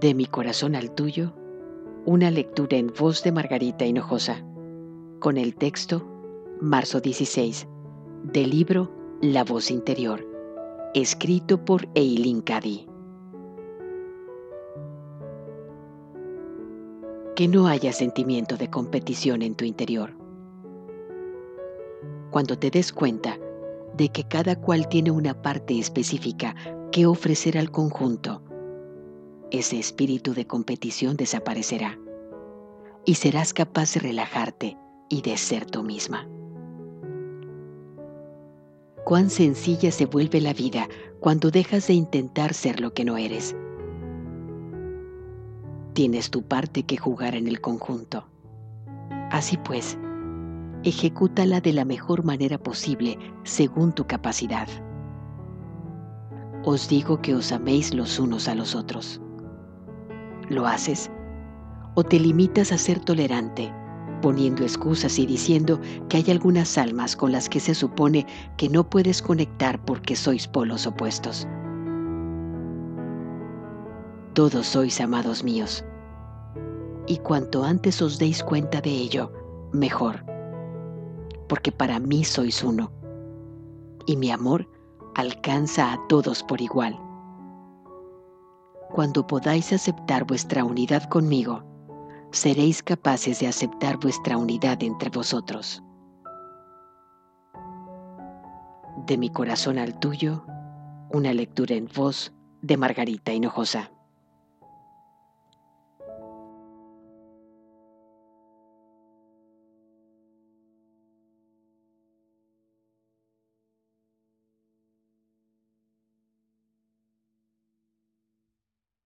De mi corazón al tuyo, una lectura en voz de Margarita Hinojosa, con el texto Marzo 16, del libro La voz interior, escrito por Eileen Cady. Que no haya sentimiento de competición en tu interior. Cuando te des cuenta de que cada cual tiene una parte específica que ofrecer al conjunto, ese espíritu de competición desaparecerá y serás capaz de relajarte y de ser tú misma. Cuán sencilla se vuelve la vida cuando dejas de intentar ser lo que no eres. Tienes tu parte que jugar en el conjunto. Así pues, ejecútala de la mejor manera posible según tu capacidad. Os digo que os améis los unos a los otros. ¿Lo haces? ¿O te limitas a ser tolerante, poniendo excusas y diciendo que hay algunas almas con las que se supone que no puedes conectar porque sois polos opuestos? Todos sois amados míos. Y cuanto antes os deis cuenta de ello, mejor. Porque para mí sois uno. Y mi amor alcanza a todos por igual cuando podáis aceptar vuestra unidad conmigo, seréis capaces de aceptar vuestra unidad entre vosotros. De mi corazón al tuyo, una lectura en voz de Margarita Hinojosa.